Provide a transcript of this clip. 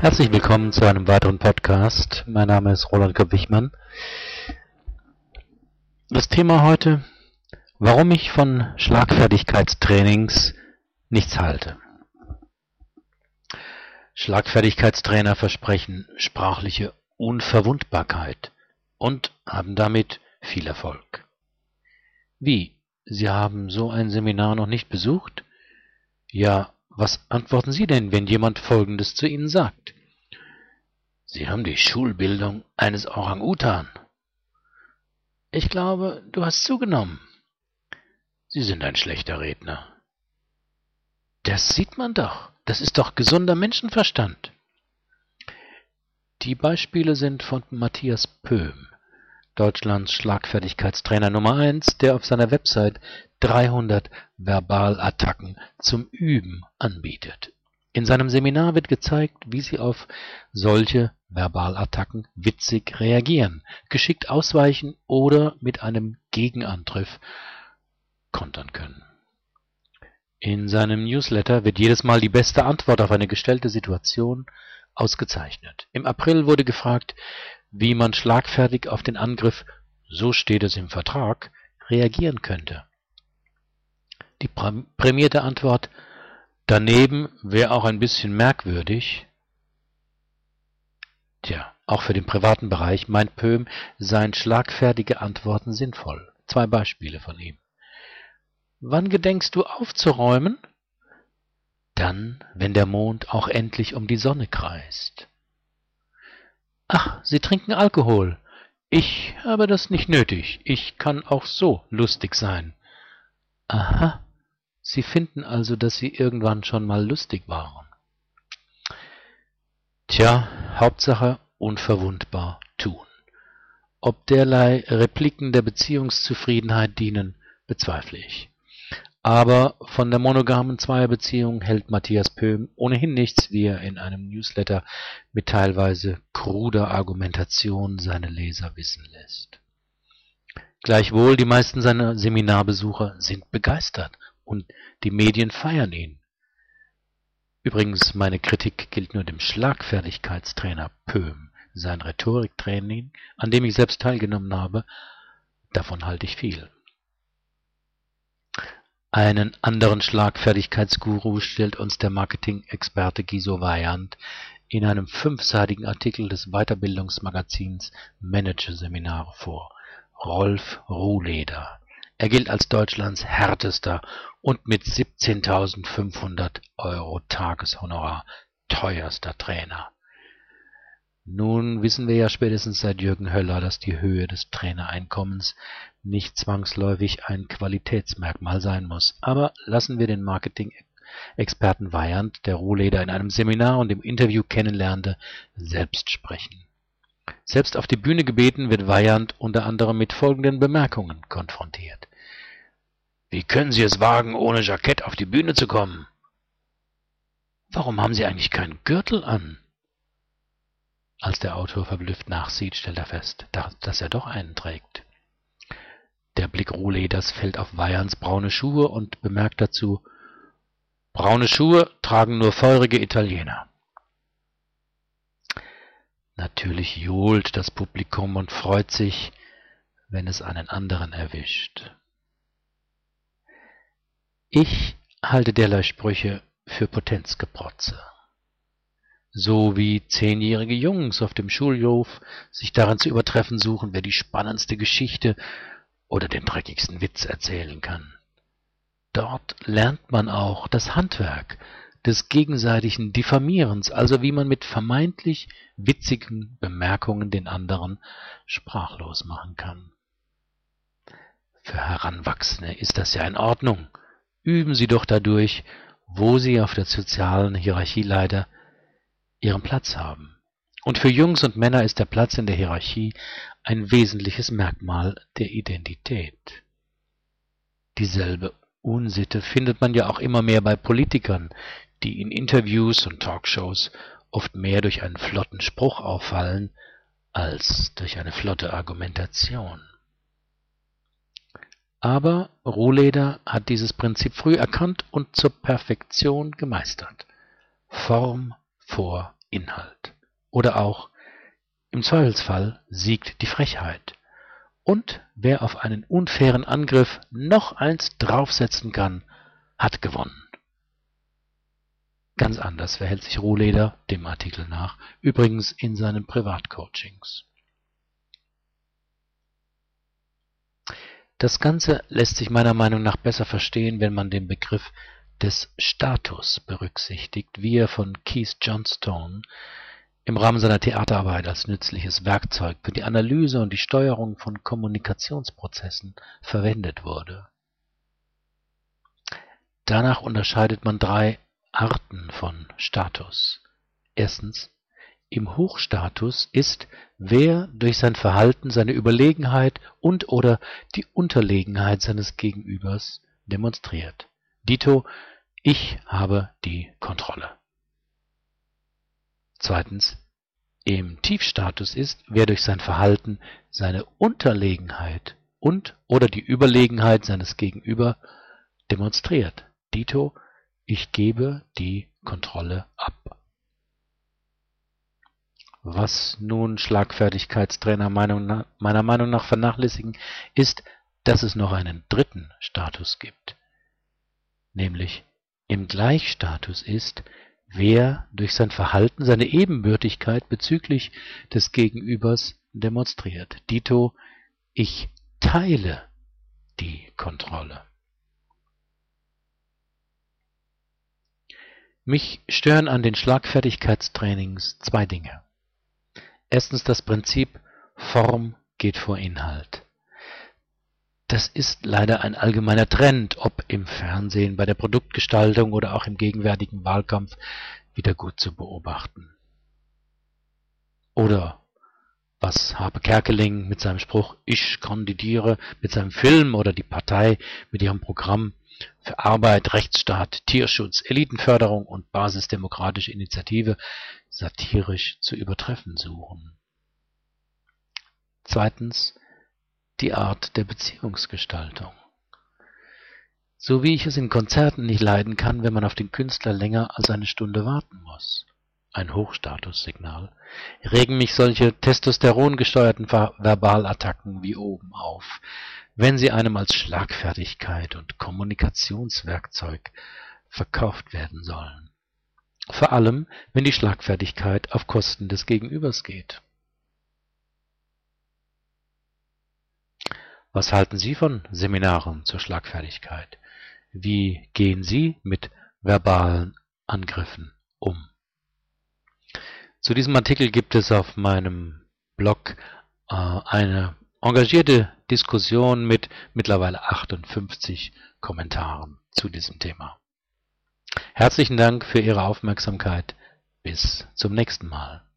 Herzlich willkommen zu einem weiteren Podcast. Mein Name ist Roland Kopp-Wichmann. Das Thema heute, warum ich von Schlagfertigkeitstrainings nichts halte. Schlagfertigkeitstrainer versprechen sprachliche Unverwundbarkeit und haben damit viel Erfolg. Wie? Sie haben so ein Seminar noch nicht besucht? Ja, was antworten Sie denn, wenn jemand Folgendes zu Ihnen sagt? Sie haben die Schulbildung eines Orang-Utan. Ich glaube, du hast zugenommen. Sie sind ein schlechter Redner. Das sieht man doch. Das ist doch gesunder Menschenverstand. Die Beispiele sind von Matthias Pöhm. Deutschlands Schlagfertigkeitstrainer Nummer 1, der auf seiner Website 300 Verbalattacken zum Üben anbietet. In seinem Seminar wird gezeigt, wie Sie auf solche Verbalattacken witzig reagieren, geschickt ausweichen oder mit einem Gegenangriff kontern können. In seinem Newsletter wird jedes Mal die beste Antwort auf eine gestellte Situation ausgezeichnet. Im April wurde gefragt, wie man schlagfertig auf den Angriff so steht es im Vertrag reagieren könnte. Die prämierte Antwort daneben wäre auch ein bisschen merkwürdig. Tja, auch für den privaten Bereich meint Pöhm, seien schlagfertige Antworten sinnvoll. Zwei Beispiele von ihm. Wann gedenkst du aufzuräumen? Dann, wenn der Mond auch endlich um die Sonne kreist. Ach, Sie trinken Alkohol. Ich habe das nicht nötig. Ich kann auch so lustig sein. Aha, Sie finden also, dass Sie irgendwann schon mal lustig waren. Tja, Hauptsache unverwundbar tun. Ob derlei Repliken der Beziehungszufriedenheit dienen, bezweifle ich. Aber von der monogamen Zweierbeziehung hält Matthias Pöhm ohnehin nichts, wie er in einem Newsletter mit teilweise kruder Argumentation seine Leser wissen lässt. Gleichwohl, die meisten seiner Seminarbesucher sind begeistert und die Medien feiern ihn. Übrigens, meine Kritik gilt nur dem Schlagfertigkeitstrainer Pöhm. Sein Rhetoriktraining, an dem ich selbst teilgenommen habe, davon halte ich viel. Einen anderen Schlagfertigkeitsguru stellt uns der Marketing-Experte Giso Weyand in einem fünfseitigen Artikel des Weiterbildungsmagazins Managerseminare vor. Rolf Ruhleder. Er gilt als Deutschlands härtester und mit 17.500 Euro Tageshonorar teuerster Trainer. Nun wissen wir ja spätestens seit Jürgen Höller, dass die Höhe des Trainereinkommens nicht zwangsläufig ein Qualitätsmerkmal sein muss. Aber lassen wir den Marketing-Experten Weyand, der Rohleder in einem Seminar und im Interview kennenlernte, selbst sprechen. Selbst auf die Bühne gebeten wird Weyand unter anderem mit folgenden Bemerkungen konfrontiert. Wie können Sie es wagen, ohne Jackett auf die Bühne zu kommen? Warum haben Sie eigentlich keinen Gürtel an? Als der Autor verblüfft nachsieht, stellt er fest, dass er doch einen trägt. Der Blick Rohleders fällt auf Weierns braune Schuhe und bemerkt dazu, braune Schuhe tragen nur feurige Italiener. Natürlich johlt das Publikum und freut sich, wenn es einen anderen erwischt. Ich halte derlei Sprüche für Potenzgeprotze so wie zehnjährige Jungs auf dem Schulhof sich daran zu übertreffen suchen, wer die spannendste Geschichte oder den dreckigsten Witz erzählen kann. Dort lernt man auch das Handwerk des gegenseitigen Diffamierens, also wie man mit vermeintlich witzigen Bemerkungen den anderen sprachlos machen kann. Für Heranwachsende ist das ja in Ordnung. Üben Sie doch dadurch, wo Sie auf der sozialen Hierarchieleiter ihren Platz haben. Und für Jungs und Männer ist der Platz in der Hierarchie ein wesentliches Merkmal der Identität. Dieselbe Unsitte findet man ja auch immer mehr bei Politikern, die in Interviews und Talkshows oft mehr durch einen flotten Spruch auffallen als durch eine flotte Argumentation. Aber Rohleder hat dieses Prinzip früh erkannt und zur Perfektion gemeistert. Form vor Inhalt. Oder auch im Zweifelsfall siegt die Frechheit. Und wer auf einen unfairen Angriff noch eins draufsetzen kann, hat gewonnen. Ganz anders verhält sich Rohleder dem Artikel nach, übrigens in seinen Privatcoachings. Das Ganze lässt sich meiner Meinung nach besser verstehen, wenn man den Begriff des Status berücksichtigt, wie er von Keith Johnstone im Rahmen seiner Theaterarbeit als nützliches Werkzeug für die Analyse und die Steuerung von Kommunikationsprozessen verwendet wurde. Danach unterscheidet man drei Arten von Status. Erstens, im Hochstatus ist, wer durch sein Verhalten seine Überlegenheit und/oder die Unterlegenheit seines Gegenübers demonstriert. Dito: Ich habe die Kontrolle. Zweitens, im Tiefstatus ist, wer durch sein Verhalten seine Unterlegenheit und/oder die Überlegenheit seines Gegenüber demonstriert. Dito ich gebe die Kontrolle ab. Was nun Schlagfertigkeitstrainer meiner Meinung nach vernachlässigen, ist, dass es noch einen dritten Status gibt, nämlich im Gleichstatus ist, wer durch sein Verhalten seine Ebenbürtigkeit bezüglich des Gegenübers demonstriert. Dito, ich teile die Kontrolle. Mich stören an den Schlagfertigkeitstrainings zwei Dinge. Erstens das Prinzip Form geht vor Inhalt. Das ist leider ein allgemeiner Trend, ob im Fernsehen, bei der Produktgestaltung oder auch im gegenwärtigen Wahlkampf wieder gut zu beobachten. Oder was Habe Kerkeling mit seinem Spruch Ich kandidiere mit seinem Film oder die Partei mit ihrem Programm für Arbeit, Rechtsstaat, Tierschutz, Elitenförderung und basisdemokratische Initiative satirisch zu übertreffen suchen. Zweitens die Art der Beziehungsgestaltung. So wie ich es in Konzerten nicht leiden kann, wenn man auf den Künstler länger als eine Stunde warten muss. Ein Hochstatussignal. Regen mich solche testosterongesteuerten Verbalattacken wie oben auf, wenn sie einem als Schlagfertigkeit und Kommunikationswerkzeug verkauft werden sollen. Vor allem, wenn die Schlagfertigkeit auf Kosten des Gegenübers geht. Was halten Sie von Seminaren zur Schlagfertigkeit? Wie gehen Sie mit verbalen Angriffen um? Zu diesem Artikel gibt es auf meinem Blog äh, eine engagierte Diskussion mit mittlerweile 58 Kommentaren zu diesem Thema. Herzlichen Dank für Ihre Aufmerksamkeit. Bis zum nächsten Mal.